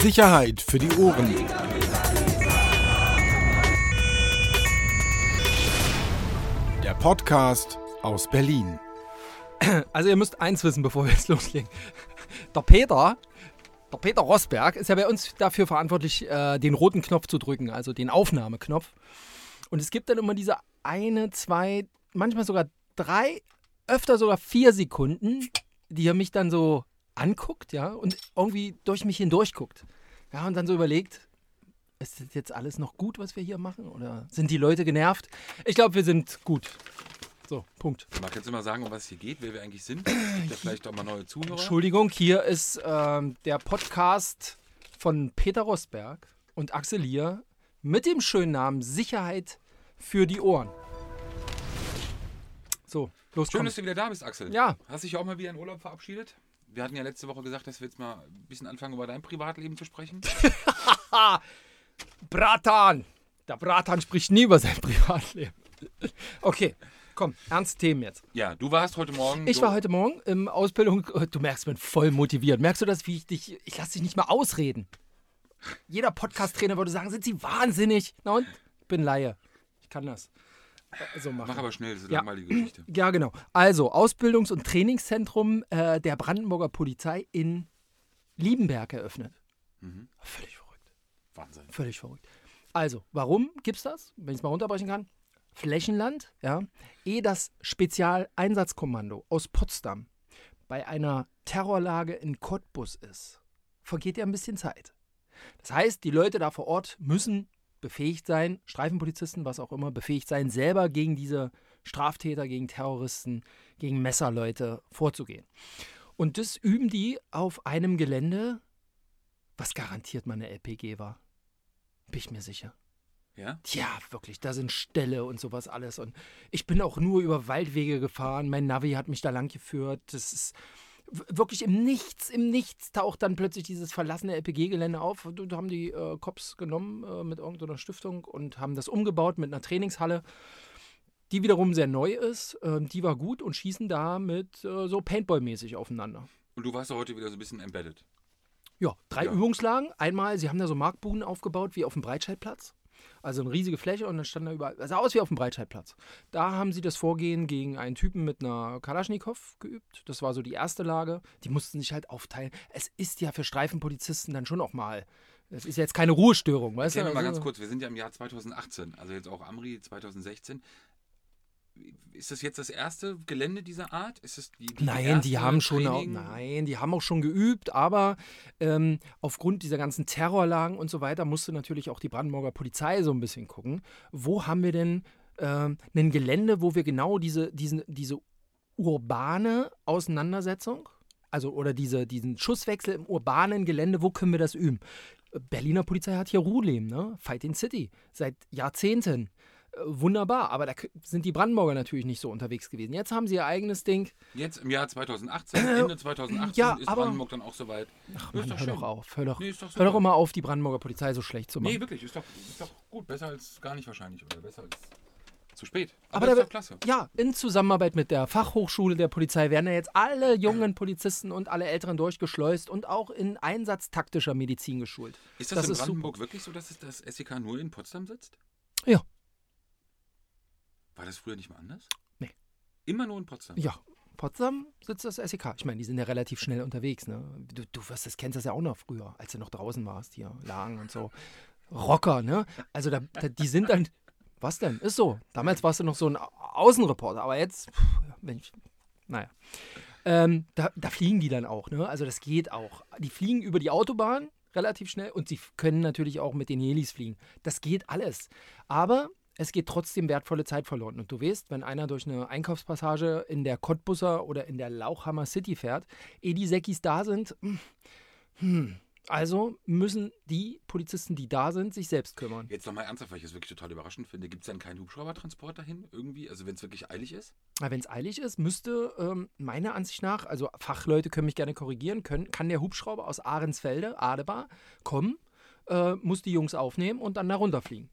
Sicherheit für die Ohren. Der Podcast aus Berlin. Also ihr müsst eins wissen, bevor wir jetzt loslegen. Der Peter, der Peter Rosberg ist ja bei uns dafür verantwortlich, äh, den roten Knopf zu drücken, also den Aufnahmeknopf. Und es gibt dann immer diese eine, zwei, manchmal sogar drei, öfter sogar vier Sekunden, die er mich dann so anguckt, ja, und irgendwie durch mich hindurch guckt. Ja, und dann so überlegt, ist das jetzt alles noch gut, was wir hier machen? Oder sind die Leute genervt? Ich glaube, wir sind gut. So, Punkt. Mag jetzt immer sagen, um was es hier geht, wer wir eigentlich sind? Ja vielleicht auch mal neue Zuhörer. Entschuldigung, hier ist ähm, der Podcast von Peter Rosberg und Axel Lier mit dem schönen Namen Sicherheit für die Ohren. So, los Schön, komm. dass du wieder da bist, Axel. Ja. Hast dich auch mal wieder in Urlaub verabschiedet? Wir hatten ja letzte Woche gesagt, dass wir jetzt mal ein bisschen anfangen, über dein Privatleben zu sprechen. Bratan! Der Bratan spricht nie über sein Privatleben. Okay, komm, ernste Themen jetzt. ja, du warst heute Morgen. Ich so- war heute Morgen im Ausbildung. Du merkst, ich bin voll motiviert. Merkst du das, wie ich dich. Ich lasse dich nicht mal ausreden. Jeder Podcast-Trainer würde sagen: Sind Sie wahnsinnig? Na und? Ich bin Laie. Ich kann das. So machen. Mach aber schnell, das ist eine Ja. langweilige Geschichte. Ja, genau. Also, Ausbildungs- und Trainingszentrum äh, der Brandenburger Polizei in Liebenberg eröffnet. Mhm. Völlig verrückt. Wahnsinn. Völlig verrückt. Also, warum gibt's das? Wenn ich es mal runterbrechen kann. Flächenland, ja, ehe das Spezialeinsatzkommando aus Potsdam bei einer Terrorlage in Cottbus ist, vergeht ja ein bisschen Zeit. Das heißt, die Leute da vor Ort müssen befähigt sein, Streifenpolizisten, was auch immer, befähigt sein, selber gegen diese Straftäter, gegen Terroristen, gegen Messerleute vorzugehen. Und das üben die auf einem Gelände, was garantiert mal eine LPG war. Bin ich mir sicher. Ja? Ja, wirklich, da sind Ställe und sowas alles. Und ich bin auch nur über Waldwege gefahren. Mein Navi hat mich da lang geführt. Das ist wirklich im Nichts, im Nichts taucht dann plötzlich dieses verlassene LPG-Gelände auf. Da haben die äh, Cops genommen äh, mit irgendeiner Stiftung und haben das umgebaut mit einer Trainingshalle, die wiederum sehr neu ist. Ähm, die war gut und schießen da mit äh, so Paintball-mäßig aufeinander. Und du warst ja heute wieder so ein bisschen embedded. Ja, drei Ja. Übungslagen. Einmal, sie haben da so Markbuden aufgebaut wie auf dem Breitscheidplatz. Also eine riesige Fläche und dann stand da überall, sah aus wie auf dem Breitscheidplatz. Da haben sie das Vorgehen gegen einen Typen mit einer Kalaschnikow geübt. Das war so die erste Lage. Die mussten sich halt aufteilen. Es ist ja für Streifenpolizisten dann schon auch mal, das ist jetzt keine Ruhestörung, weißt du? mal Also- ganz kurz, wir sind ja im Jahr 2018, also jetzt auch Amri 2016. Ist das jetzt das erste Gelände dieser Art? Ist es die, die Nein, die haben schon auch, nein, die haben auch schon geübt, aber ähm, aufgrund dieser ganzen Terrorlagen und so weiter musste natürlich auch die Brandenburger Polizei so ein bisschen gucken, wo haben wir denn ähm, ein Gelände, wo wir genau diese, diesen, diese urbane Auseinandersetzung, also oder diese, diesen Schusswechsel im urbanen Gelände, wo können wir das üben? Berliner Polizei hat hier Ruhleben, ne? Fight in City, seit Jahrzehnten. Äh, Wunderbar, aber da sind die Brandenburger natürlich nicht so unterwegs gewesen. Jetzt haben sie ihr eigenes Ding. Jetzt im Jahr 2018, Ende 2018 ja, ist aber- Brandenburg dann auch soweit. Ach ist Mann, doch hör schön. doch auf. Hör doch, Nee, ist doch hör doch immer auf, die Brandenburger Polizei so schlecht zu machen. Nee, wirklich, ist doch, ist doch gut. Besser als gar nicht wahrscheinlich. Oder besser als zu spät. Aber Aber, da ist klasse. Ja, in Zusammenarbeit mit der Fachhochschule der Polizei werden ja jetzt alle jungen Polizisten und alle Älteren durchgeschleust und auch in einsatztaktischer Medizin geschult. Ist das, das in ist. Brandenburg wirklich so, dass es das SEK nur in Potsdam sitzt? Ja. War das früher nicht mal anders? Nee. Immer nur in Potsdam? Ja, Potsdam sitzt das SEK. Ich meine, die sind ja relativ schnell unterwegs. Ne? Du, du wirst das, kennst das ja auch noch früher, als du noch draußen warst hier, Lagen und so. Rocker, ne? Also da, da, die sind dann. Was denn? Ist so. Damals warst du noch so ein Au- Außenreporter, aber jetzt, pff, wenn ich, naja. Ähm, da, da fliegen die dann auch, ne? Also das geht auch. Die fliegen über die Autobahn relativ schnell und sie können natürlich auch mit den Helis fliegen. Das geht alles. Aber es geht trotzdem wertvolle Zeit verloren. Und du weißt, wenn einer durch eine Einkaufspassage in der Cottbusser oder in der Lauchhammer City fährt, ehe die Säckis da sind, hm, also müssen die Polizisten, die da sind, sich selbst kümmern. Jetzt nochmal ernsthaft, weil ich das wirklich total überraschend finde. Gibt es dann keinen Hubschraubertransport dahin irgendwie? Also wenn es wirklich eilig ist? Wenn es eilig ist, müsste ähm, meiner Ansicht nach, also Fachleute können mich gerne korrigieren, können, kann der Hubschrauber aus Ahrensfelde, Adebar, kommen, äh, muss die Jungs aufnehmen und dann da runterfliegen.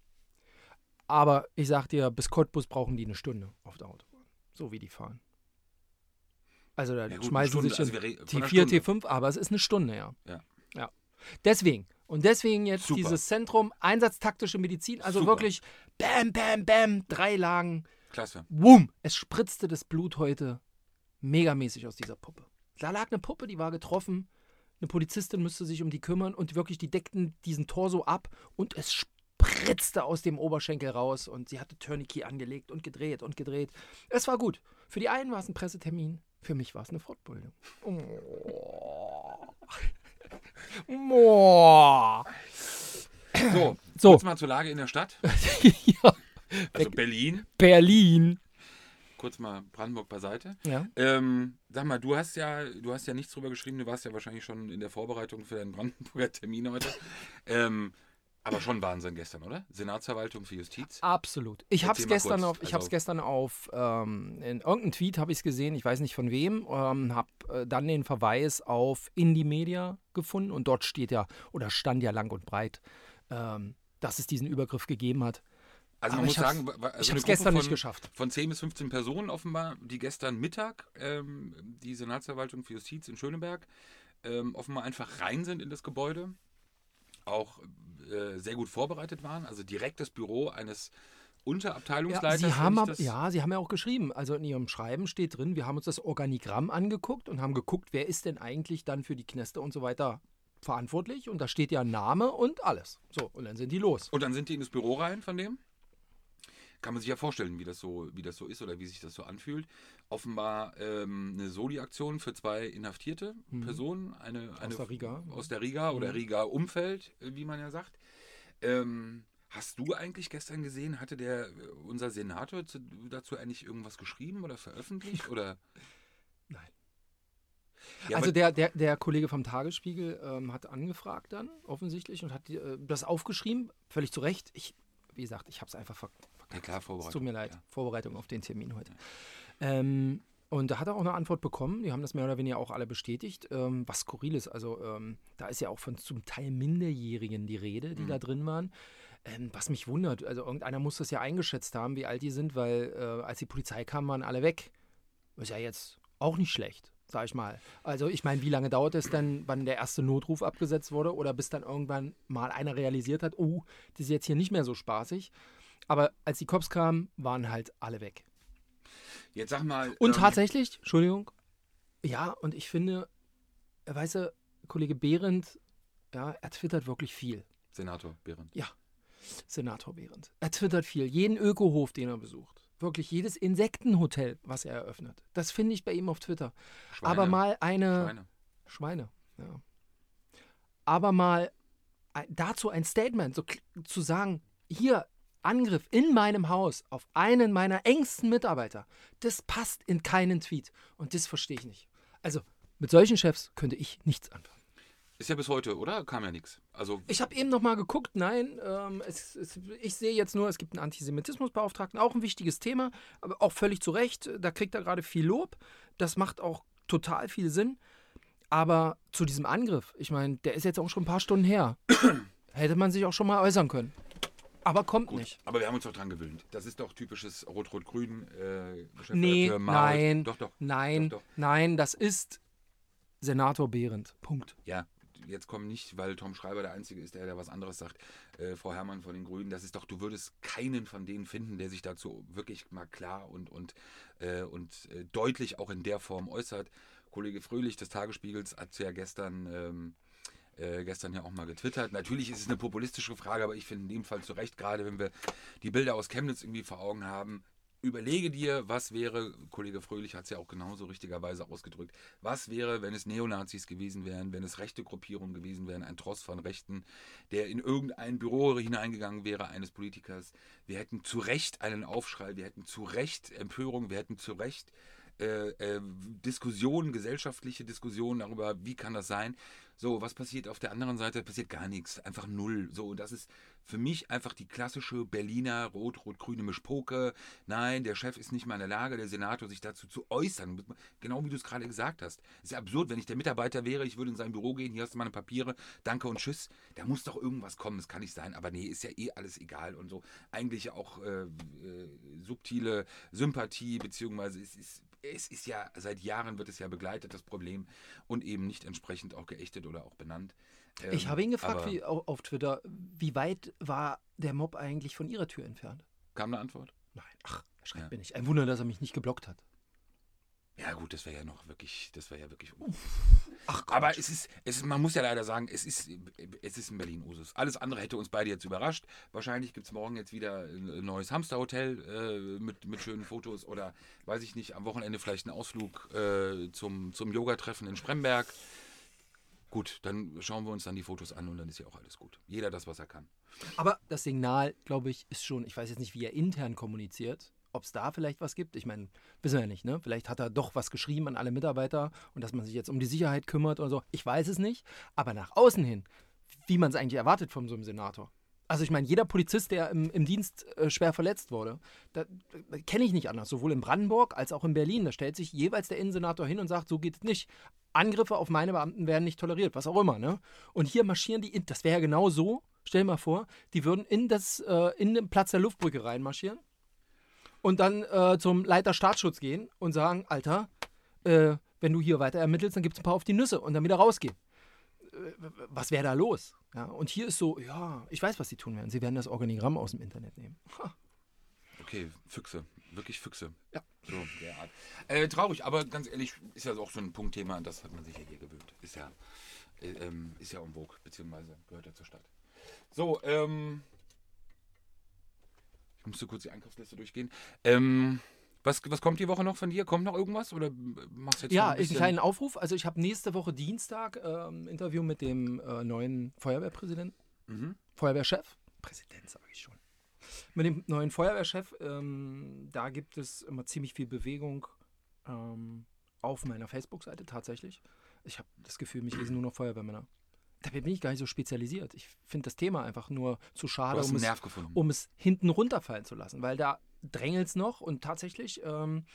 Aber ich sag dir, bis Cottbus brauchen die eine Stunde auf der Autobahn. So wie die fahren. Also da Ja gut, schmeißen Stunde, sich also in wir re- von einer T4, Stunde. T5, aber es ist eine Stunde, ja. Ja. ja. Deswegen, Und deswegen jetzt Super. dieses Zentrum Einsatztaktische Medizin, also Super. wirklich bam, bam, bam, drei Lagen, Klasse. wumm, es spritzte das Blut heute megamäßig aus dieser Puppe. Da lag eine Puppe, die war getroffen, eine Polizistin müsste sich um die kümmern und wirklich, die deckten diesen Torso ab und es spritzte aus dem Oberschenkel raus und sie hatte Tourniquet angelegt und gedreht und gedreht. Es war gut. Für die einen war es ein Pressetermin, für mich war es eine Fortbildung. Oh. So, So. kurz mal zur Lage in der Stadt. ja. Also Berlin. Berlin. Kurz mal Brandenburg beiseite. Ja. Ähm, sag mal, du hast ja, du hast ja nichts drüber geschrieben, du warst ja wahrscheinlich schon in der Vorbereitung für deinen Brandenburger Termin heute. ähm, aber schon Wahnsinn gestern, oder? Senatsverwaltung für Justiz. Absolut. Ich habe es gestern auf, ich Also- hab's gestern auf, ähm, in irgendeinem Tweet habe ich es gesehen, ich weiß nicht von wem, ähm, habe äh, dann den Verweis auf Indie Media gefunden und dort steht ja, oder stand ja lang und breit, ähm, dass es diesen Übergriff gegeben hat. Also Aber man muss sagen, also ich habe es gestern nicht von- geschafft. Von 10 bis 15 Personen offenbar, die gestern Mittag ähm, die Senatsverwaltung für Justiz in Schöneberg ähm, offenbar einfach rein sind in das Gebäude, auch äh, sehr gut vorbereitet waren, also direkt das Büro eines Ja, Unterabteilungsleiters. sie wenn haben das- ja, sie haben ja auch geschrieben, also in ihrem Schreiben steht drin, wir haben uns das Organigramm angeguckt und haben geguckt, wer ist denn eigentlich dann für die Kneste und so weiter verantwortlich und da steht ja Name und alles. So, und dann sind die los. Und dann sind die in das Büro rein von dem. Kann man sich ja vorstellen, wie das so, wie das so ist oder wie sich das so anfühlt. Offenbar ähm, eine Soli-Aktion für zwei inhaftierte Personen, eine, eine Mhm. der Riga. aus der Riga oder Mhm. Riga-Umfeld, äh, wie man ja sagt. Ähm, hast du eigentlich gestern gesehen, hatte der äh, unser Senator zu, dazu eigentlich irgendwas geschrieben oder veröffentlicht oder? Nein. Ja, also der, der, der Kollege vom Tagesspiegel ähm, hat angefragt dann offensichtlich und hat äh, das aufgeschrieben, völlig zu Recht. Ich, wie gesagt, ich habe es einfach ver ja klar, Es Vorbereitung. tut mir leid, Ja. Vorbereitung auf den Termin heute. Ähm, und da hat er auch eine Antwort bekommen. Die haben das mehr oder weniger auch alle bestätigt. Ähm, was skurril ist, also ähm, da ist ja auch von zum Teil Minderjährigen die Rede, die Mhm. da drin waren. Ähm, was mich wundert, also irgendeiner muss das ja eingeschätzt haben, wie alt die sind, weil äh, als die Polizei kam, waren alle weg. Ist ja jetzt auch nicht schlecht, sag ich mal. Also ich meine, wie lange dauert es dann, wann der erste Notruf abgesetzt wurde oder bis dann irgendwann mal einer realisiert hat, oh, das ist jetzt hier nicht mehr so spaßig. Aber als die Cops kamen, waren halt alle weg. Jetzt sag mal. Und ähm, tatsächlich, Entschuldigung, ja, und ich finde, äh, weißt du, Kollege Behrendt, ja, er twittert wirklich viel. Senator Behrendt. Senator Behrendt. Er twittert viel. Jeden Ökohof, den er besucht. Wirklich jedes Insektenhotel, was er eröffnet. Das finde ich bei ihm auf Twitter. Schweine, Aber mal eine. Schweine. Schweine, ja. Aber mal ein- dazu ein Statement, so zu sagen, hier, Angriff in meinem Haus auf einen meiner engsten Mitarbeiter, das passt in keinen Tweet. Und das verstehe ich nicht. Also, mit solchen Chefs könnte ich nichts anfangen. Ist ja bis heute, oder? Kam ja nichts. Also Ich habe eben noch mal geguckt, nein, ähm, es, es, ich sehe jetzt nur, es gibt einen Antisemitismusbeauftragten, auch ein wichtiges Thema, aber auch völlig zu Recht, da kriegt er gerade viel Lob, das macht auch total viel Sinn, aber zu diesem Angriff, ich meine, der ist jetzt auch schon ein paar Stunden her, hätte man sich auch schon mal äußern können, aber kommt Gut, nicht. aber wir haben uns doch dran gewöhnt. Das ist doch typisches Rot-Rot-Grün. Äh, Nee, nein, Doch, doch. nein, Doch, nein, das ist Senator Behrendt, Punkt. Ja, jetzt komm nicht, weil Tom Schreiber der Einzige ist, der, der was anderes sagt. Äh, Frau Herrmann von den Grünen, das ist doch, du würdest keinen von denen finden, der sich dazu wirklich mal klar und, und, äh, und äh, deutlich auch in der Form äußert. Kollege Fröhlich des Tagesspiegels hat ja gestern. Ähm, äh, gestern ja auch mal getwittert. Natürlich ist es eine populistische Frage, aber ich finde in dem Fall zu Recht, gerade wenn wir die Bilder aus Chemnitz irgendwie vor Augen haben, überlege dir, was wäre, Kollege Fröhlich hat es ja auch genauso richtigerweise ausgedrückt, was wäre, wenn es Neonazis gewesen wären, wenn es rechte Gruppierungen gewesen wären, ein Tross von Rechten, der in irgendein Büro hineingegangen wäre eines Politikers. Wir hätten zu Recht einen Aufschrei, wir hätten zu Recht Empörung, wir hätten zu Recht äh, äh, Diskussionen, gesellschaftliche Diskussionen darüber, wie kann das sein. So, was passiert auf der anderen Seite? Passiert gar nichts, einfach null. So, und das ist für mich einfach die klassische Berliner rot-rot-grüne Mischpoke. Nein, der Chef ist nicht mal in der Lage, der Senator, sich dazu zu äußern. Genau wie du es gerade gesagt hast. ist ja absurd, wenn ich der Mitarbeiter wäre, ich würde in sein Büro gehen, hier hast du meine Papiere, danke und tschüss. Da muss doch irgendwas kommen, das kann nicht sein. Aber nee, ist ja eh alles egal und so. Eigentlich auch äh, äh, subtile Sympathie, beziehungsweise es ist es ist ja, seit Jahren wird es ja begleitet, das Problem, und eben nicht entsprechend auch geächtet oder auch benannt. Ich Ähm, habe ihn gefragt aber wie, au- auf Twitter, wie weit war der Mob eigentlich von ihrer Tür entfernt? Kam eine Antwort? Nein, ach, er schreibt Ja. mir nicht. Ein Wunder, dass er mich nicht geblockt hat. Ja gut, das wäre ja noch wirklich, das wäre ja wirklich. Ach Aber es ist, es ist, man muss ja leider sagen, es ist, es ist in Berlin Usus. Alles andere hätte uns beide jetzt überrascht. Wahrscheinlich gibt es morgen jetzt wieder ein neues Hamsterhotel äh, mit, mit schönen Fotos oder weiß ich nicht, am Wochenende vielleicht einen Ausflug äh, zum, zum Yoga-Treffen in Spremberg. Gut, dann schauen wir uns dann die Fotos an und dann ist ja auch alles gut. Jeder das, was er kann. Aber das Signal, glaube ich, ist schon, ich weiß jetzt nicht, wie er intern kommuniziert, ob es da vielleicht was gibt. Ich meine, wissen wir ja nicht, ne? Vielleicht hat er doch was geschrieben an alle Mitarbeiter und dass man sich jetzt um die Sicherheit kümmert oder so. Ich weiß es nicht. Aber nach außen hin, wie man es eigentlich erwartet von so einem Senator. Also ich meine, jeder Polizist, der im, im Dienst äh, schwer verletzt wurde, da, da kenne ich nicht anders. Sowohl in Brandenburg als auch in Berlin. Da stellt sich jeweils der Innensenator hin und sagt, so geht es nicht. Angriffe auf meine Beamten werden nicht toleriert, was auch immer. Ne? Und hier marschieren die, in, das wäre ja genau so, stell dir mal vor, die würden in, das, äh, in den Platz der Luftbrücke reinmarschieren und dann äh, zum Leiter Staatsschutz gehen und sagen, Alter, äh, wenn du hier weiter ermittelst, dann gibt es ein paar auf die Nüsse und dann wieder rausgehen. Äh, was wäre da los? Ja, und hier ist so, ja, ich weiß, was sie tun werden. Sie werden das Organigramm aus dem Internet nehmen. Ha. Okay, Füchse. Wirklich Füchse. Ja. So, der Art. Äh, traurig, aber ganz ehrlich, ist ja auch so ein Punktthema, an das hat man sich ja hier gewöhnt. Ist ja, äh, ähm, ist ja vogue, beziehungsweise gehört ja zur Stadt. So, ähm. Ich musste kurz die Einkaufsliste durchgehen. Ähm. Was, was kommt die Woche noch von dir? Kommt noch irgendwas? Oder machst du jetzt Ja, ein ist ein bisschen? kleiner Aufruf. Also ich habe nächste Woche Dienstag ähm, Interview mit dem äh, neuen Feuerwehrpräsidenten. Mhm. Feuerwehrchef. Präsident sage ich schon. Mit dem neuen Feuerwehrchef, ähm, da gibt es immer ziemlich viel Bewegung ähm, auf meiner Facebook-Seite tatsächlich. Ich habe das Gefühl, mich lesen nur noch Feuerwehrmänner. Dabei bin ich gar nicht so spezialisiert. Ich finde das Thema einfach nur zu schade, um es, um es hinten runterfallen zu lassen, weil da drängelt es noch und tatsächlich ähm,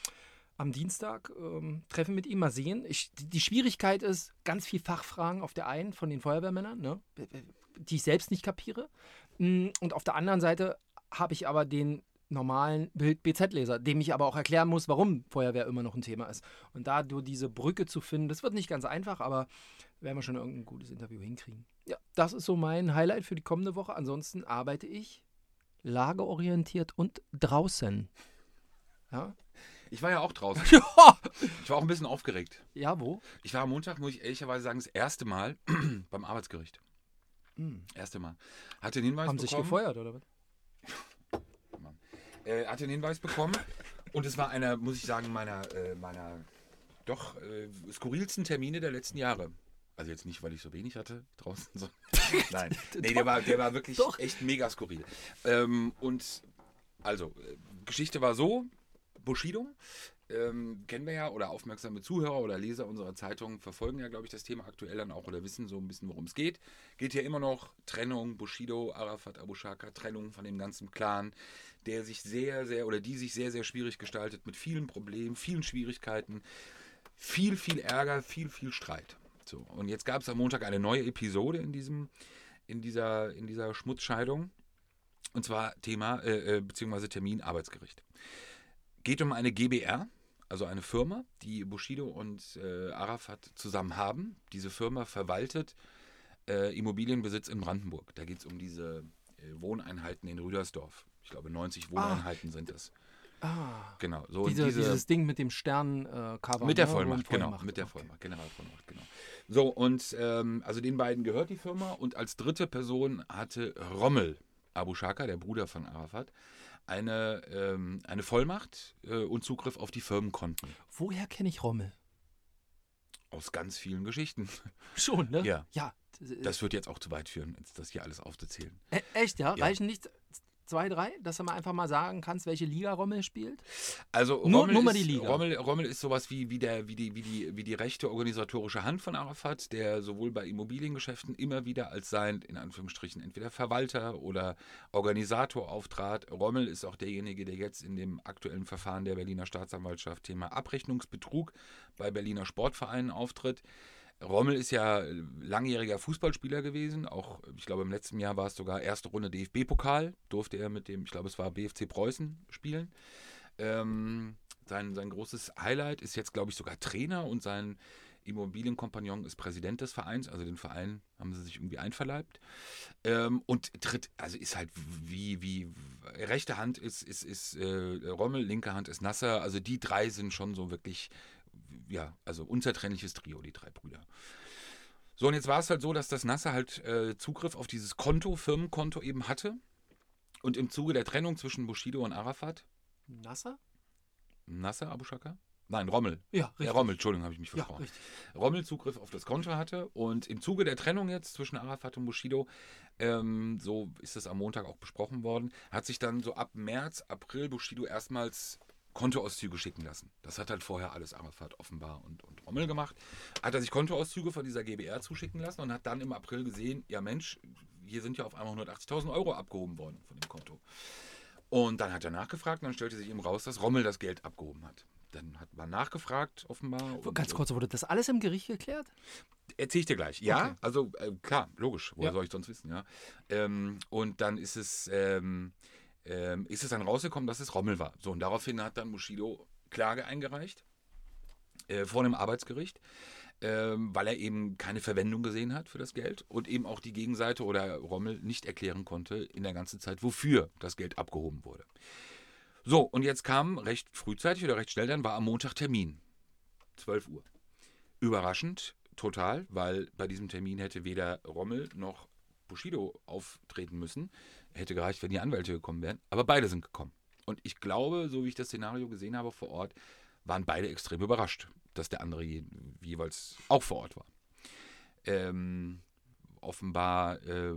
am Dienstag ähm, Treffen mit ihm mal sehen. Ich, die, die Schwierigkeit ist, ganz viel Fachfragen auf der einen von den Feuerwehrmännern, ne, die ich selbst nicht kapiere. Mm, Und auf der anderen Seite habe ich aber den normalen Bild-BZ-Leser, dem ich aber auch erklären muss, warum Feuerwehr immer noch ein Thema ist. Und da du diese Brücke zu finden, das wird nicht ganz einfach, aber werden wir schon irgendein gutes Interview hinkriegen. Ja, das ist so mein Highlight für die kommende Woche. Ansonsten arbeite ich lageorientiert und draußen. Ja, Ich war ja auch draußen. ja. Ich war auch ein bisschen aufgeregt. ja wo? Ich war am Montag, muss ich ehrlicherweise sagen, das erste Mal beim Arbeitsgericht. Hm. Erste Mal. Hatte den Hinweis Haben sich bekommen. gefeuert, oder was? Äh, hatte den Hinweis bekommen und es war einer, muss ich sagen, meiner, äh, meiner doch äh, skurrilsten Termine der letzten Jahre. Also jetzt nicht, weil ich so wenig hatte draußen. So. Nein, nee, der war, der war wirklich Doch. echt mega skurril. Ähm, und also, äh, Geschichte war so, Bushido, ähm, kennen wir ja, oder aufmerksame Zuhörer oder Leser unserer Zeitung verfolgen ja, glaube ich, das Thema aktuell dann auch oder wissen so ein bisschen, worum es geht. Geht hier immer noch Trennung, Bushido, Arafat, Abu Shaka, Trennung von dem ganzen Clan, der sich sehr, sehr, oder die sich sehr, sehr schwierig gestaltet, mit vielen Problemen, vielen Schwierigkeiten, viel, viel Ärger, viel, viel Streit. So, und jetzt gab es am Montag eine neue Episode in diesem, in dieser, in dieser Schmutzscheidung. Und zwar Thema, äh, äh, beziehungsweise Termin Arbeitsgericht. Geht um eine GBR, also eine Firma, die Bushido und äh, Arafat zusammen haben. Diese Firma verwaltet äh, Immobilienbesitz in Brandenburg. Da geht es um diese äh, Wohneinheiten in Rüdersdorf. Ich glaube, 90 Wohneinheiten sind es. Ah. Genau. So, Diese, diese, dieses Ding mit dem Stern-Cover. mit der ne, Vollmacht, genau. Mit der Okay. Vollmacht, Generalvollmacht, genau. So, und ähm, also den beiden gehört die Firma und als dritte Person hatte Rommel Abu Shaka, der Bruder von Arafat, eine, ähm, eine Vollmacht äh, und Zugriff auf die Firmenkonten. Woher kenne ich Rommel? Aus ganz vielen Geschichten. Schon, ne? Ja. Ja. Das wird jetzt auch zu weit führen, das hier alles aufzuzählen. E echt, ja? Ja. Reichen nicht zwei, drei, dass du mal einfach mal sagen kannst, welche Liga Rommel spielt? Also Nur- Rommel, nur mal ist, die Liga. Rommel, Rommel ist sowas wie, wie, der, wie, die, wie, die, wie die rechte organisatorische Hand von Arafat, der sowohl bei Immobiliengeschäften immer wieder als sein, in Anführungsstrichen, entweder Verwalter oder Organisator auftrat. Rommel ist auch derjenige, der jetzt in dem aktuellen Verfahren der Berliner Staatsanwaltschaft Thema Abrechnungsbetrug bei Berliner Sportvereinen auftritt. Rommel ist ja langjähriger Fußballspieler gewesen. Auch, ich glaube, im letzten Jahr war es sogar erste Runde DFB-Pokal. Durfte er mit dem, ich glaube, es war BFC Preußen spielen. Ähm, sein, sein großes Highlight ist jetzt, glaube ich, sogar Trainer und sein Immobilienkompagnon ist Präsident des Vereins, also den Verein haben sie sich irgendwie einverleibt. Ähm, und tritt, also ist halt wie, wie rechte Hand ist, ist, ist äh, Rommel, linke Hand ist Nasser. Also die drei sind schon so wirklich, ja, also unzertrennliches Trio, die drei Brüder. So, und jetzt war es halt so, dass das Nasser halt äh, Zugriff auf dieses Konto, Firmenkonto eben hatte. Und im Zuge der Trennung zwischen Bushido und Arafat, Nasser? Nasser Abu Shaka? Nein, Rommel. Ja, richtig. Ja, Rommel, Entschuldigung, habe ich mich Ja, versprochen. richtig. Rommel Zugriff auf das Konto hatte und im Zuge der Trennung jetzt zwischen Arafat und Bushido, ähm, so ist es am Montag auch besprochen worden, hat sich dann so ab März, April Bushido erstmals Kontoauszüge schicken lassen. Das hat halt vorher alles Arafat offenbar und, und Rommel gemacht. Hat er sich Kontoauszüge von dieser GBR zuschicken lassen und hat dann im April gesehen, ja Mensch, hier sind ja auf einmal 180.000 Euro abgehoben worden von dem Konto. Und dann hat er nachgefragt und dann stellte sich eben raus, dass Rommel das Geld abgehoben hat. Dann hat man nachgefragt, offenbar. Ganz kurz, wurde das alles im Gericht geklärt? Erzähle ich dir gleich. Ja, Okay. also äh, klar, logisch. Woher Ja. soll ich sonst wissen, ja? Ähm, und dann ist es, ähm, ähm, ist es dann rausgekommen, dass es Rommel war. So, und daraufhin hat dann Bushido Klage eingereicht äh, vor einem Arbeitsgericht, ähm, weil er eben keine Verwendung gesehen hat für das Geld und eben auch die Gegenseite oder Rommel nicht erklären konnte in der ganzen Zeit, wofür das Geld abgehoben wurde. So, und jetzt kam recht frühzeitig oder recht schnell dann, war am Montag Termin. 12 Uhr. Überraschend, total, weil bei diesem Termin hätte weder Rommel noch Bushido auftreten müssen. Hätte gereicht, wenn die Anwälte gekommen wären. Aber beide sind gekommen. Und ich glaube, so wie ich das Szenario gesehen habe vor Ort, waren beide extrem überrascht, dass der andere je, jeweils auch vor Ort war. Ähm, offenbar äh,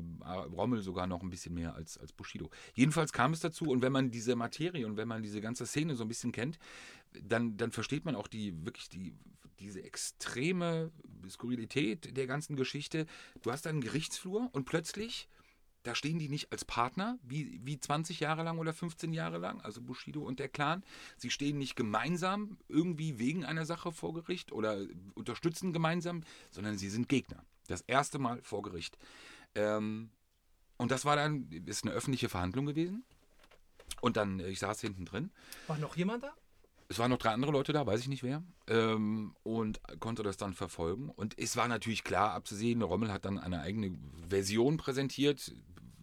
Rommel sogar noch ein bisschen mehr als, als Bushido. Jedenfalls kam es dazu und wenn man diese Materie und wenn man diese ganze Szene so ein bisschen kennt, dann, dann versteht man auch die wirklich die, diese extreme Skurrilität der ganzen Geschichte. Du hast einen Gerichtsflur und plötzlich, da stehen die nicht als Partner, wie, wie 20 Jahre lang oder 15 Jahre lang, also Bushido und der Clan. Sie stehen nicht gemeinsam irgendwie wegen einer Sache vor Gericht oder unterstützen gemeinsam, sondern sie sind Gegner. Das erste Mal vor Gericht. Ähm, und das war dann, ist eine öffentliche Verhandlung gewesen. Und dann, äh, ich saß hinten drin. War noch jemand da? Es waren noch drei andere Leute da, weiß ich nicht wer. Ähm, und konnte das dann verfolgen. Und es war natürlich klar abzusehen, Rommel hat dann eine eigene Version präsentiert.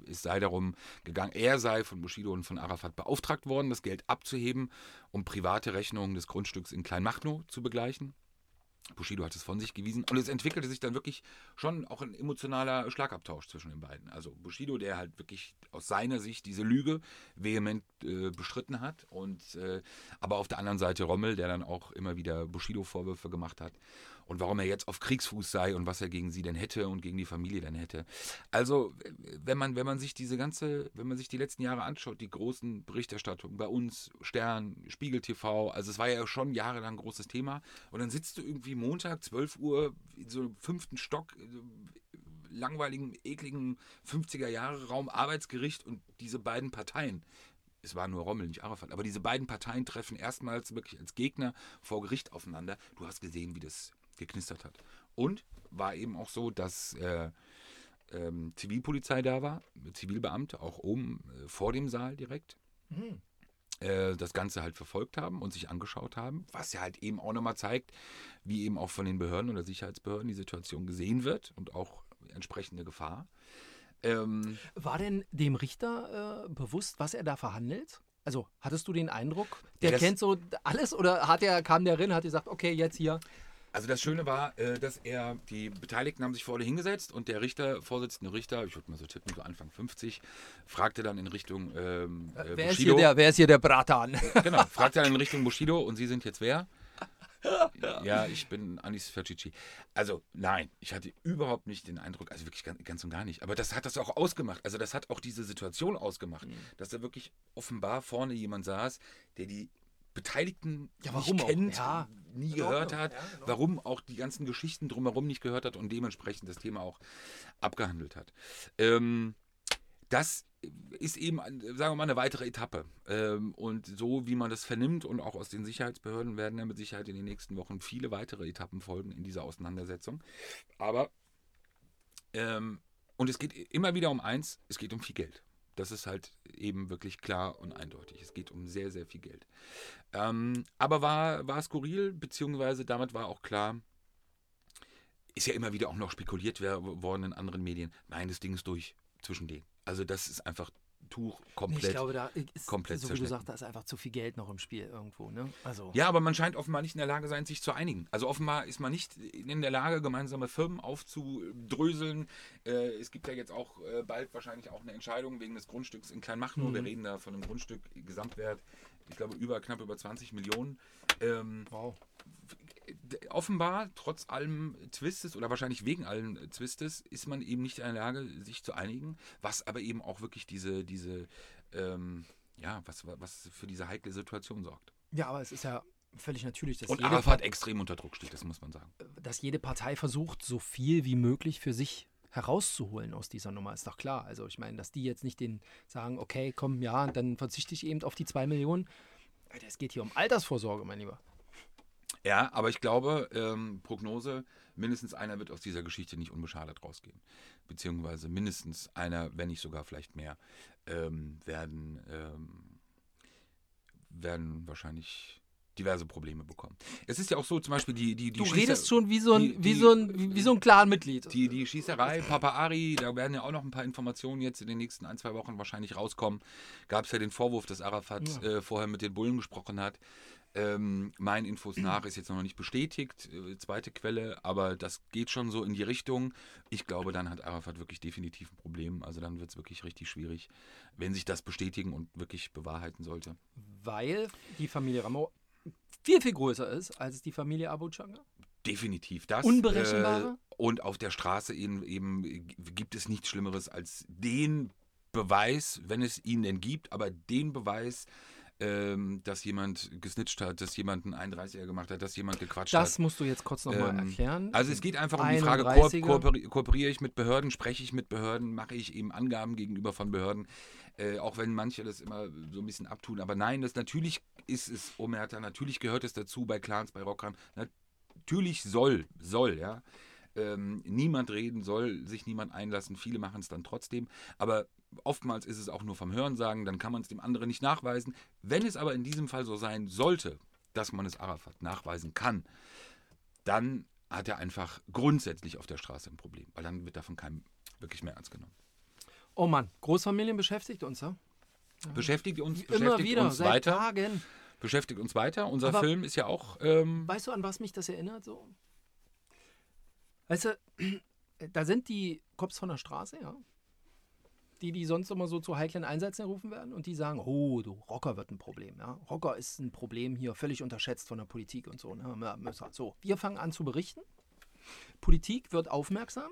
Es sei darum gegangen, er sei von Bushido und von Arafat beauftragt worden, das Geld abzuheben, um private Rechnungen des Grundstücks in Kleinmachnow zu begleichen. Bushido hat es von sich gewiesen und es entwickelte sich dann wirklich schon auch ein emotionaler Schlagabtausch zwischen den beiden. Also Bushido, der halt wirklich aus seiner Sicht diese Lüge vehement äh, bestritten hat und äh, aber auf der anderen Seite Rommel, der dann auch immer wieder Bushido Vorwürfe gemacht hat und warum er jetzt auf Kriegsfuß sei und was er gegen sie denn hätte und gegen die Familie dann hätte. Also wenn man wenn man sich diese ganze, wenn man sich die letzten Jahre anschaut, die großen Berichterstattungen bei uns, Stern, Spiegel TV, also es war ja schon jahrelang ein großes Thema und dann sitzt du irgendwie Montag 12 Uhr in so einem fünften Stock langweiligen, ekligen 50er Jahre Raum Arbeitsgericht und diese beiden Parteien es war nur Rommel, nicht Arafat, aber diese beiden Parteien treffen erstmals wirklich als Gegner vor Gericht aufeinander. Du hast gesehen, wie das geknistert hat. Und war eben auch so, dass äh, ähm, Zivilpolizei da war, Zivilbeamte, auch oben äh, vor dem Saal direkt, Mhm. äh, das Ganze halt verfolgt haben und sich angeschaut haben, was ja halt eben auch nochmal zeigt, wie eben auch von den Behörden oder Sicherheitsbehörden die Situation gesehen wird und auch entsprechende Gefahr. Ähm, War denn dem Richter äh, bewusst, was er da verhandelt? Also hattest du den Eindruck, der das- kennt so alles oder hat er, kam der rein, hat gesagt, okay, jetzt hier. Also das Schöne war, äh, dass er, die Beteiligten haben sich vorne hingesetzt und der Richter, Vorsitzende Richter, ich würde mal so tippen, so Anfang 50, fragte dann in Richtung ähm, äh, wer, ist hier Bushido. der, wer ist hier der Bratan? Genau, fragte dann in Richtung Bushido und Sie sind jetzt wer? Ja, ich bin Anis Fercici. Also nein, ich hatte überhaupt nicht den Eindruck, also wirklich ganz, ganz und gar nicht. Aber das hat das auch ausgemacht. Also das hat auch diese Situation ausgemacht, Mhm. dass da wirklich offenbar vorne jemand saß, der die Beteiligten Ja, warum nicht kennt, Ja. nie gehört hat, ja, genau. warum auch die ganzen Geschichten drumherum nicht gehört hat und dementsprechend das Thema auch abgehandelt hat. Ähm, das ist eben, sagen wir mal, eine weitere Etappe. Ähm, und so wie man das vernimmt und auch aus den Sicherheitsbehörden werden ja mit Sicherheit in den nächsten Wochen viele weitere Etappen folgen in dieser Auseinandersetzung. Aber, ähm, und es geht immer wieder um eins, es geht um viel Geld. Das ist halt eben wirklich klar und eindeutig. Es geht um sehr, sehr viel Geld. Ähm, aber war, war skurril, beziehungsweise damit war auch klar, ist ja immer wieder auch noch spekuliert worden in anderen Medien. Nein, das Ding ist durch zwischen denen. Also das ist einfach Tuch Nee, komplett. ich glaube, da ist, komplett so wie du sagst, da ist einfach zu viel Geld noch im Spiel irgendwo. Ne? Also, Ja, aber man scheint offenbar nicht in der Lage sein, sich zu einigen. Also offenbar ist man nicht in der Lage, gemeinsame Firmen aufzudröseln. Äh, es gibt ja jetzt auch äh, bald wahrscheinlich auch eine Entscheidung wegen des Grundstücks in Kleinmachnow. Mhm. Wir reden da von einem Grundstück Gesamtwert, ich glaube, über knapp über 20 Millionen. Ähm, wow. Offenbar, trotz allem Twistes oder wahrscheinlich wegen allen Twistes, ist man eben nicht in der Lage, sich zu einigen, was aber eben auch wirklich diese, diese ähm, ja, was, was für diese heikle Situation sorgt. Ja, aber es ist ja völlig natürlich, dass Und jede, Arafat extrem unter Druck steht, das muss man sagen. dass jede Partei versucht, so viel wie möglich für sich herauszuholen aus dieser Nummer, ist doch klar. Also ich meine, dass die jetzt nicht den sagen, okay, komm, ja, dann verzichte ich eben auf die zwei Millionen. Alter, Es geht hier um Altersvorsorge, mein Lieber. Ja, aber ich glaube, ähm, Prognose, mindestens einer wird aus dieser Geschichte nicht unbeschadet rausgehen. Beziehungsweise mindestens einer, wenn nicht sogar vielleicht mehr, ähm, werden, ähm, werden wahrscheinlich diverse Probleme bekommen. Es ist ja auch so, zum Beispiel die, die, die Du Schießer- redest schon wie so ein, die- wie die- so ein, wie, wie so ein Clan-Mitglied. Die, die Schießerei, Papa Ari, da werden ja auch noch ein paar Informationen jetzt in den nächsten ein, zwei Wochen wahrscheinlich rauskommen. Gab es ja den Vorwurf, dass Arafat Ja. äh, vorher mit den Bullen gesprochen hat. Ähm, meinen Infos nach ist jetzt noch nicht bestätigt, äh, zweite Quelle, aber das geht schon so in die Richtung. Ich glaube, dann hat Arafat wirklich definitiv ein Problem. Also dann wird es wirklich richtig schwierig, wenn sich das bestätigen und wirklich bewahrheiten sollte. Weil die Familie Ramo viel, viel größer ist als die Familie Abu Changa. Definitiv das. Unberechenbare? Äh, und auf der Straße eben, eben gibt es nichts Schlimmeres als den Beweis, wenn es ihn denn gibt, aber den Beweis, ähm, dass jemand gesnitcht hat, dass jemand einen 31er gemacht hat, dass jemand gequatscht Das hat. musst du jetzt kurz nochmal Ähm, erklären. Also es geht einfach um die Frage, ko 31er. kooperi kooperiere ich mit Behörden, spreche ich mit Behörden, mache ich eben Angaben gegenüber von Behörden, äh, auch wenn manche das immer so ein bisschen abtun. Aber nein, das natürlich ist es, Omerta, natürlich gehört es dazu bei Clans, bei Rockern. Natürlich soll, soll, ja. Ähm, niemand reden soll, sich niemand einlassen. Viele machen es dann trotzdem. Aber oftmals ist es auch nur vom Hörensagen, dann kann man es dem anderen nicht nachweisen. Wenn es aber in diesem Fall so sein sollte, dass man es Arafat nachweisen kann, dann hat er einfach grundsätzlich auf der Straße ein Problem, weil dann wird davon keinem wirklich mehr ernst genommen. oh Mann, Großfamilien beschäftigt uns, ja? Beschäftigt uns, Immer beschäftigt wieder, uns seit weiter, Tagen. beschäftigt uns weiter. Unser Aber- Film ist ja auch ähm, Weißt du, an was mich das erinnert? So? Weißt du, da sind die Cops von der Straße, ja. Die, die sonst immer so zu heiklen Einsätzen gerufen werden und die sagen, oh, du, Rocker wird ein Problem, ja. Rocker ist ein Problem hier, völlig unterschätzt von der Politik und so. Ne? Wir- So, wir fangen an zu berichten. Politik wird aufmerksam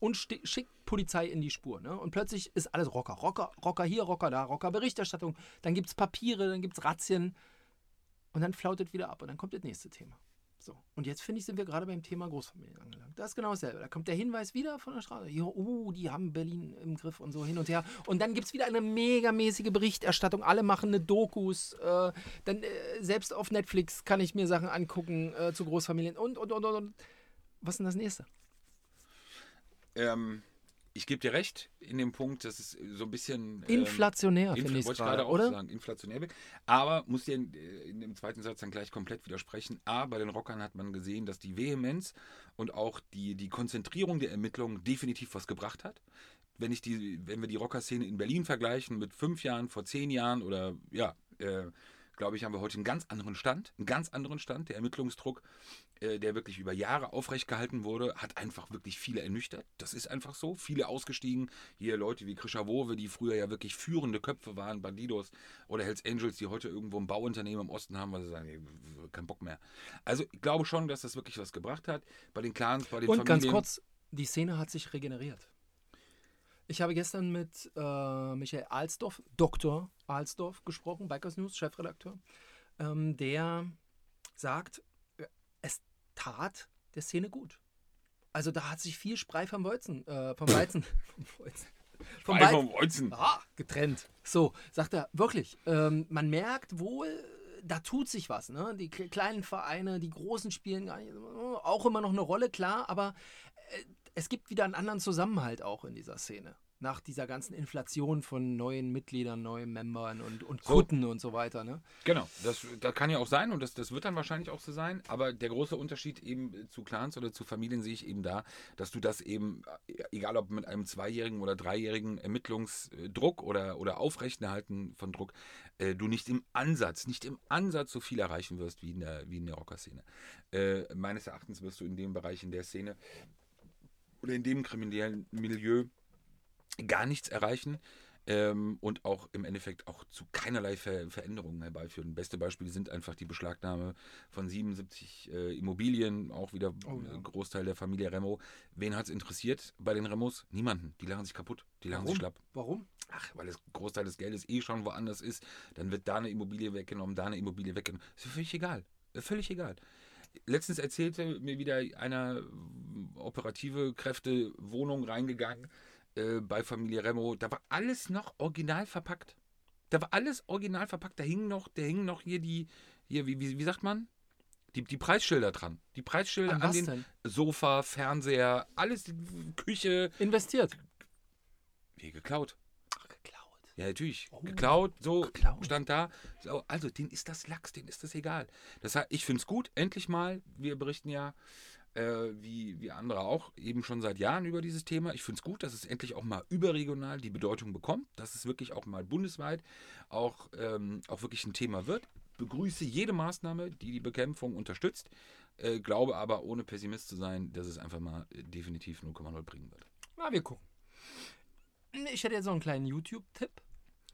und schickt Polizei in die Spur. Ne? Und plötzlich ist alles Rocker. Rocker, Rocker hier, Rocker da, Rocker Berichterstattung. Dann gibt es Papiere, dann gibt es Razzien. Und dann flautet wieder ab und dann kommt das nächste Thema. So, und jetzt finde ich, sind wir gerade beim Thema Großfamilien angelangt. Das ist genau dasselbe. Da kommt der Hinweis wieder von der Straße. Jo, oh, die haben Berlin im Griff und so hin und her. Und dann gibt es wieder eine megamäßige Berichterstattung. Alle machen eine Dokus. Äh, dann äh, selbst auf Netflix kann ich mir Sachen angucken äh, zu Großfamilien und, und, und, und. Was ist denn das nächste? ähm, ich gebe dir recht in dem Punkt, dass es so ein bisschen ähm, Inflationär, Infl- finde ich gerade, auch oder? sagen, inflationär. Aber muss dir in, in dem zweiten Satz dann gleich komplett widersprechen. A, bei den Rockern hat man gesehen, dass die Vehemenz und auch die, die Konzentrierung der Ermittlungen definitiv was gebracht hat. Wenn, ich die, wenn wir die Rockerszene in Berlin vergleichen mit fünf Jahren, vor zehn Jahren oder ja, äh, glaube ich, haben wir heute einen ganz anderen Stand, einen ganz anderen Stand. Der Ermittlungsdruck, äh, der wirklich über Jahre aufrecht gehalten wurde, hat einfach wirklich viele ernüchtert. Das ist einfach so. Viele ausgestiegen. Hier Leute wie Krischer-Wowe, die früher ja wirklich führende Köpfe waren, Bandidos oder Hells Angels, die heute irgendwo ein Bauunternehmen im Osten haben, weil sie sagen, ey, kein Bock mehr. Also ich glaube schon, dass das wirklich was gebracht hat. Bei den Clans, bei den Und Familien. ganz kurz, die Szene hat sich regeneriert. Ich habe gestern mit äh, Michael Alsdorf, Dr. Alsdorf, gesprochen, Bikers News, Chefredakteur, ähm, der sagt, äh, es tat der Szene gut. Also da hat sich viel Sprei vom Weizen, äh, vom Weizen, vom Weizen, vom Ei Weizen, vom Weizen. Ah, getrennt. So, sagt er, wirklich. Ähm, man merkt wohl, da tut sich was. Ne? Die kleinen Vereine, die großen spielen gar nicht, auch immer noch eine Rolle, klar, aber äh, es gibt wieder einen anderen Zusammenhalt auch in dieser Szene. nach dieser ganzen Inflation von neuen Mitgliedern, neuen Membern und, und So. Kutten und so weiter. Ne? Genau, das, das kann ja auch sein und das, das wird dann wahrscheinlich auch so sein. Aber der große Unterschied eben zu Clans oder zu Familien sehe ich eben da, dass du das eben, äh, egal ob mit einem zweijährigen oder dreijährigen Ermittlungsdruck oder, oder Aufrechterhalten von Druck, äh, du nicht im Ansatz, nicht im Ansatz so viel erreichen wirst wie in der, wie in der Rockerszene. Äh, meines Erachtens wirst du in dem Bereich, in der Szene oder in dem kriminellen Milieu gar nichts erreichen ähm, und auch im Endeffekt auch zu keinerlei Ver Veränderungen herbeiführen. Beste Beispiele sind einfach die Beschlagnahme von 77 äh, Immobilien, auch wieder Oh ja. Großteil der Familie Remo. Wen hat es interessiert bei den Remos? Niemanden. Die lachen sich kaputt, die lachen sich schlapp. Warum? Ach, weil das Großteil des Geldes eh schon woanders ist, dann wird da eine Immobilie weggenommen, da eine Immobilie weggenommen. Ist völlig egal. Völlig egal. Letztens erzählte mir wieder einer äh, operative Kräfte Wohnung reingegangen äh, bei Familie Remo. Da war alles noch original verpackt. Da war alles original verpackt. Da hingen noch, da hingen noch hier die, hier, wie, wie, wie sagt man? Die, die Preisschilder dran. Die Preisschilder An an, den denn? Sofa, Fernseher, alles, die Küche. Investiert. Wie geklaut. Ja, natürlich. Oh. Geklaut, so Geklaut. stand da. So, also, denen ist das Lachs, denen ist das egal. Das heißt, ich finde es gut, endlich mal. Wir berichten ja, äh, wie, wie andere auch, eben schon seit Jahren über dieses Thema. Ich finde es gut, dass es endlich auch mal überregional die Bedeutung bekommt, dass es wirklich auch mal bundesweit auch, ähm, auch wirklich ein Thema wird. Begrüße jede Maßnahme, die die Bekämpfung unterstützt. Äh, glaube aber, ohne Pessimist zu sein, dass es einfach mal äh, definitiv 0,0 bringen wird. Na, wir gucken. Ich hätte jetzt noch einen kleinen YouTube-Tipp.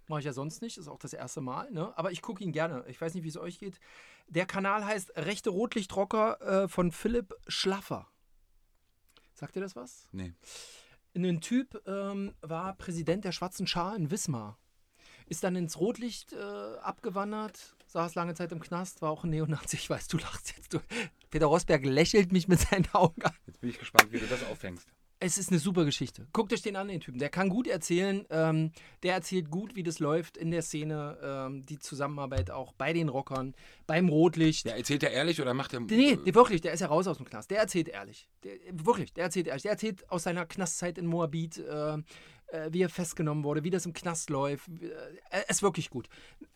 Mache ich ja sonst nicht, ist auch das erste Mal. Ne? Aber ich gucke ihn gerne. Ich weiß nicht, wie es euch geht. Der Kanal heißt Rechte Rotlichtrocker äh, von Philipp Schlaffer. Sagt ihr das was? Nee. Ein Typ ähm, war Präsident der Schwarzen Schar in Wismar. Ist dann ins Rotlicht äh, abgewandert, saß lange Zeit im Knast, war auch ein Neonazi. Ich weiß, du lachst jetzt. Du. Peter Rosberg lächelt mich mit seinen Augen an. Jetzt bin ich gespannt, wie du das aufhängst. Es ist eine super Geschichte. Guckt euch den an, den Typen. Der kann gut erzählen. Ähm, der erzählt gut, wie das läuft in der Szene. Ähm, die Zusammenarbeit auch bei den Rockern, beim Rotlicht. Ja, erzählt er ehrlich oder macht er. Nee, nee, wirklich, der ist ja raus aus dem Knast. Der erzählt ehrlich. Der, wirklich, der erzählt ehrlich. Der erzählt aus seiner Knastzeit in Moabit, äh, äh, wie er festgenommen wurde, wie das im Knast läuft. Äh, er ist wirklich gut.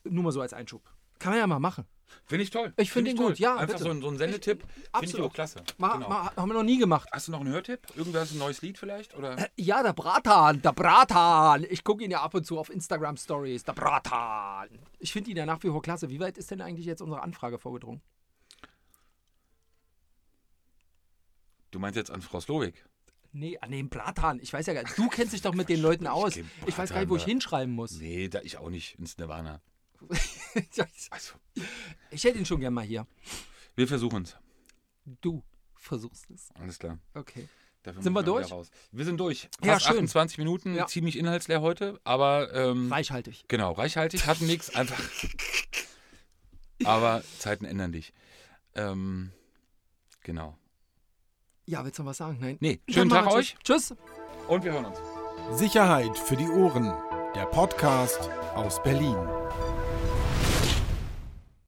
Nur mal so als Einschub. Kann man ja mal machen. Finde ich toll. Ich finde ihn gut, ja, Einfach bitte. so ein, so ein Sendetipp. Finde ich absolut. auch klasse. Ma, Genau. ma, haben wir noch nie gemacht. Hast du noch einen Hörtipp? Irgendwas, ein neues Lied vielleicht? Oder? Ja, der Bratan, der Bratan. Ich gucke ihn ja ab und zu auf Instagram Stories. Der Bratan. Ich finde ihn ja nach wie vor klasse. Wie weit ist denn eigentlich jetzt unsere Anfrage vorgedrungen? Du meinst jetzt an Frau Slowik? Nee, an den Bratan. Ich weiß ja gar nicht. Du kennst dich doch mit den Leuten aus. kenn Ich weiß gar nicht, wo ich Bratan, hinschreiben muss. Nee, da ich auch nicht ins Nirvana. Also, ich hätte ihn schon gern mal hier. wir versuchen es. Du versuchst es. Alles klar. Okay. Dafür Sind wir durch? Raus. Wir sind durch. Ja, Fast schön. 28 Minuten, Ja. ziemlich inhaltsleer heute, aber ähm, Reichhaltig. genau, reichhaltig, hatten nichts, einfach. Aber Zeiten ändern dich. Ähm, genau. Ja, willst du noch was sagen? Nein. Nee, schönen Tag euch. Tschüss. und wir hören uns. Sicherheit für die Ohren. Der Podcast aus Berlin.